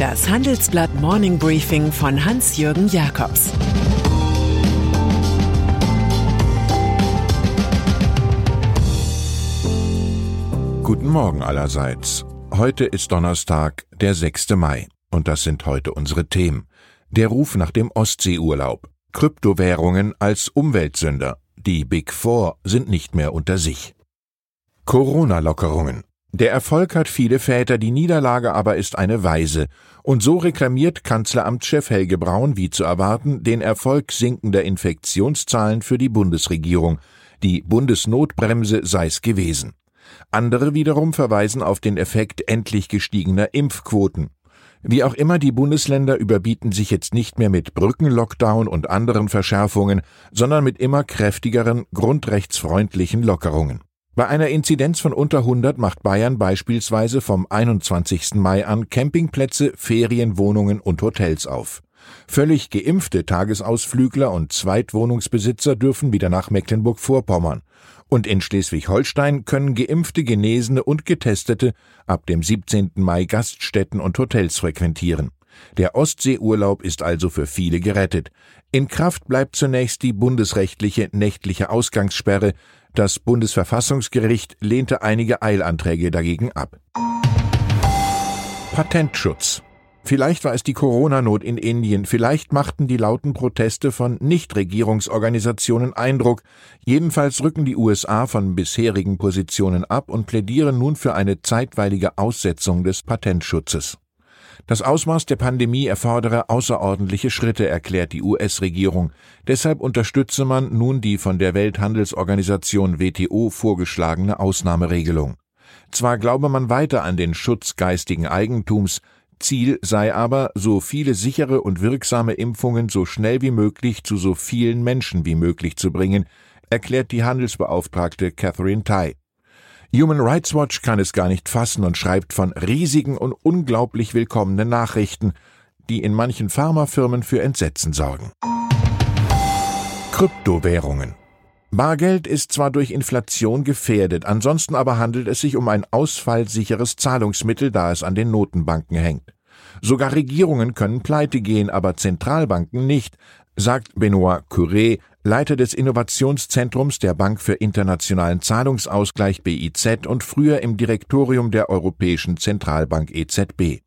Das Handelsblatt Morning Briefing von Hans-Jürgen Jakobs Guten Morgen allerseits. Heute ist Donnerstag, der 6. Mai. Und das sind heute unsere Themen. Der Ruf nach dem Ostseeurlaub. Kryptowährungen als Umweltsünder. Die Big Four sind nicht mehr unter sich. Corona-Lockerungen. Der Erfolg hat viele Väter, die Niederlage aber ist eine Weise. Und so reklamiert Kanzleramtschef Helge Braun, wie zu erwarten, den Erfolg sinkender Infektionszahlen für die Bundesregierung. Die Bundesnotbremse sei's gewesen. Andere wiederum verweisen auf den Effekt endlich gestiegener Impfquoten. Wie auch immer, die Bundesländer überbieten sich jetzt nicht mehr mit Brückenlockdown und anderen Verschärfungen, sondern mit immer kräftigeren, grundrechtsfreundlichen Lockerungen. Bei einer Inzidenz von unter 100 macht Bayern beispielsweise vom 21. Mai an Campingplätze, Ferienwohnungen und Hotels auf. Völlig geimpfte Tagesausflügler und Zweitwohnungsbesitzer dürfen wieder nach Mecklenburg-Vorpommern. Und in Schleswig-Holstein können geimpfte, Genesene und Getestete ab dem 17. Mai Gaststätten und Hotels frequentieren. Der Ostseeurlaub ist also für viele gerettet. In Kraft bleibt zunächst die bundesrechtliche nächtliche Ausgangssperre. Das Bundesverfassungsgericht lehnte einige Eilanträge dagegen ab. Patentschutz Vielleicht war es die Corona-Not in Indien, vielleicht machten die lauten Proteste von Nichtregierungsorganisationen Eindruck, jedenfalls rücken die USA von bisherigen Positionen ab und plädieren nun für eine zeitweilige Aussetzung des Patentschutzes. Das Ausmaß der Pandemie erfordere außerordentliche Schritte, erklärt die US-Regierung. Deshalb unterstütze man nun die von der Welthandelsorganisation WTO vorgeschlagene Ausnahmeregelung. Zwar glaube man weiter an den Schutz geistigen Eigentums, Ziel sei aber, so viele sichere und wirksame Impfungen so schnell wie möglich zu so vielen Menschen wie möglich zu bringen, erklärt die Handelsbeauftragte Catherine Tai. Human Rights Watch kann es gar nicht fassen und schreibt von riesigen und unglaublich willkommenen Nachrichten, die in manchen Pharmafirmen für Entsetzen sorgen. Kryptowährungen Bargeld ist zwar durch Inflation gefährdet, ansonsten aber handelt es sich um ein ausfallsicheres Zahlungsmittel, da es an den Notenbanken hängt. Sogar Regierungen können pleite gehen, aber Zentralbanken nicht, sagt Benoit Curé, Leiter des Innovationszentrums der Bank für internationalen Zahlungsausgleich BIZ und früher im Direktorium der Europäischen Zentralbank EZB.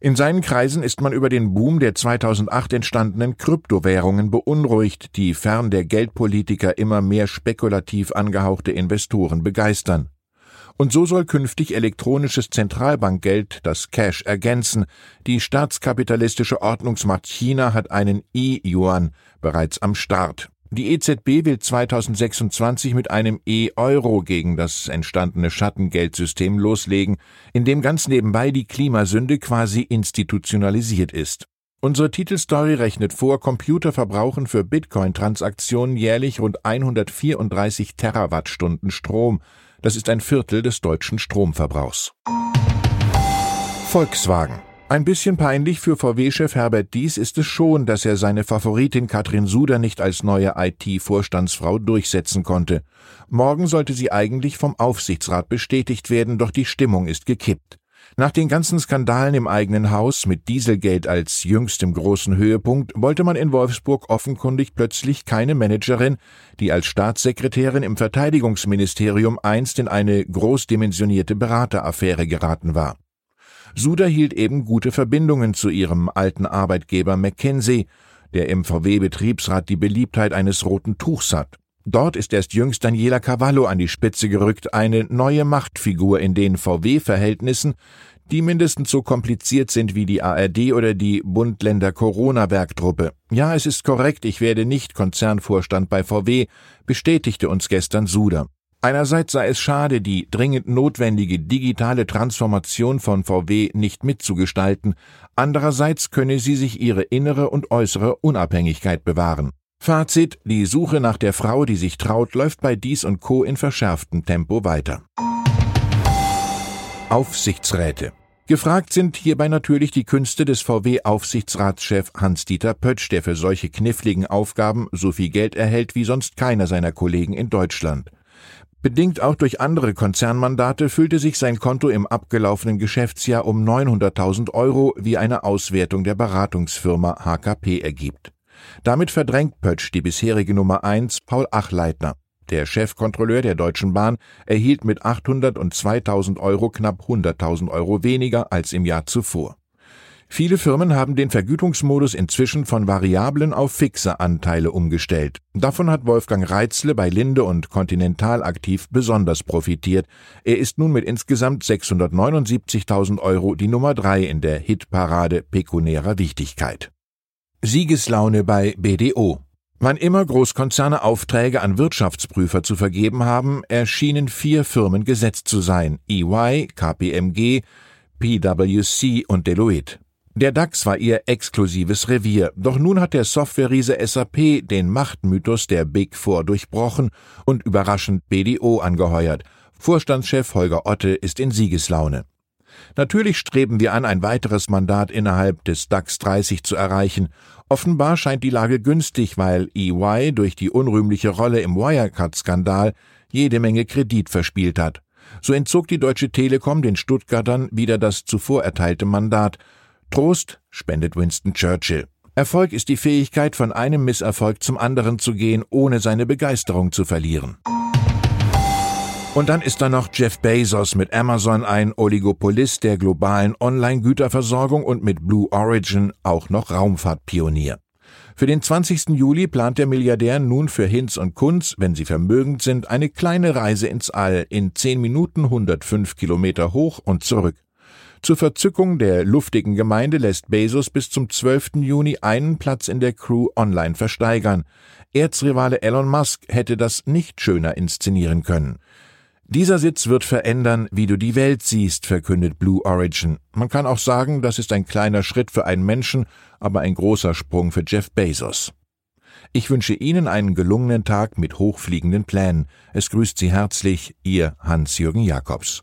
In seinen Kreisen ist man über den Boom der 2008 entstandenen Kryptowährungen beunruhigt, die fern der Geldpolitiker immer mehr spekulativ angehauchte Investoren begeistern. Und so soll künftig elektronisches Zentralbankgeld das Cash ergänzen. Die staatskapitalistische Ordnungsmacht China hat einen E-Yuan bereits am Start. Die EZB will 2026 mit einem E-Euro gegen das entstandene Schattengeldsystem loslegen, in dem ganz nebenbei die Klimasünde quasi institutionalisiert ist. Unsere Titelstory rechnet vor, Computer verbrauchen für Bitcoin-Transaktionen jährlich rund 134 Terawattstunden Strom. Das ist ein Viertel des deutschen Stromverbrauchs. Volkswagen ein bisschen peinlich für VW-Chef Herbert Dies ist es schon, dass er seine Favoritin Katrin Suder nicht als neue IT-Vorstandsfrau durchsetzen konnte. Morgen sollte sie eigentlich vom Aufsichtsrat bestätigt werden, doch die Stimmung ist gekippt. Nach den ganzen Skandalen im eigenen Haus mit Dieselgeld als jüngstem großen Höhepunkt wollte man in Wolfsburg offenkundig plötzlich keine Managerin, die als Staatssekretärin im Verteidigungsministerium einst in eine großdimensionierte Berateraffäre geraten war. Suda hielt eben gute Verbindungen zu ihrem alten Arbeitgeber McKinsey, der im VW-Betriebsrat die Beliebtheit eines roten Tuchs hat. Dort ist erst jüngst Daniela Cavallo an die Spitze gerückt, eine neue Machtfigur in den VW-Verhältnissen, die mindestens so kompliziert sind wie die ARD oder die Bund-Länder Corona-Werktruppe. Ja, es ist korrekt, ich werde nicht Konzernvorstand bei VW, bestätigte uns gestern Suda. Einerseits sei es schade, die dringend notwendige digitale Transformation von VW nicht mitzugestalten, andererseits könne sie sich ihre innere und äußere Unabhängigkeit bewahren. Fazit, die Suche nach der Frau, die sich traut, läuft bei Dies und Co. in verschärftem Tempo weiter. Aufsichtsräte Gefragt sind hierbei natürlich die Künste des VW-Aufsichtsratschef Hans-Dieter Pötsch, der für solche kniffligen Aufgaben so viel Geld erhält wie sonst keiner seiner Kollegen in Deutschland. Bedingt auch durch andere Konzernmandate füllte sich sein Konto im abgelaufenen Geschäftsjahr um 900.000 Euro, wie eine Auswertung der Beratungsfirma HKP ergibt. Damit verdrängt Pötsch die bisherige Nummer 1 Paul Achleitner. Der Chefkontrolleur der Deutschen Bahn erhielt mit 800 und 2000 Euro knapp 100.000 Euro weniger als im Jahr zuvor. Viele Firmen haben den Vergütungsmodus inzwischen von variablen auf fixe Anteile umgestellt. Davon hat Wolfgang Reitzle bei Linde und Continental aktiv besonders profitiert. Er ist nun mit insgesamt 679.000 Euro die Nummer drei in der Hitparade pekunärer Wichtigkeit. Siegeslaune bei BDO. Wann immer Großkonzerne Aufträge an Wirtschaftsprüfer zu vergeben haben, erschienen vier Firmen gesetzt zu sein: EY, KPMG, PwC und Deloitte. Der DAX war ihr exklusives Revier, doch nun hat der Softwareriese SAP den Machtmythos der Big Four durchbrochen und überraschend BDO angeheuert. Vorstandschef Holger Otte ist in Siegeslaune. Natürlich streben wir an, ein weiteres Mandat innerhalb des DAX 30 zu erreichen. Offenbar scheint die Lage günstig, weil EY durch die unrühmliche Rolle im Wirecard-Skandal jede Menge Kredit verspielt hat. So entzog die Deutsche Telekom den Stuttgartern wieder das zuvor erteilte Mandat, Trost spendet Winston Churchill. Erfolg ist die Fähigkeit, von einem Misserfolg zum anderen zu gehen, ohne seine Begeisterung zu verlieren. Und dann ist da noch Jeff Bezos mit Amazon ein Oligopolist der globalen Online-Güterversorgung und mit Blue Origin auch noch Raumfahrtpionier. Für den 20. Juli plant der Milliardär nun für Hinz und Kunz, wenn sie vermögend sind, eine kleine Reise ins All in 10 Minuten 105 Kilometer hoch und zurück. Zur Verzückung der luftigen Gemeinde lässt Bezos bis zum 12. Juni einen Platz in der Crew online versteigern. Erzrivale Elon Musk hätte das nicht schöner inszenieren können. Dieser Sitz wird verändern, wie du die Welt siehst, verkündet Blue Origin. Man kann auch sagen, das ist ein kleiner Schritt für einen Menschen, aber ein großer Sprung für Jeff Bezos. Ich wünsche Ihnen einen gelungenen Tag mit hochfliegenden Plänen. Es grüßt Sie herzlich, Ihr Hans-Jürgen Jakobs.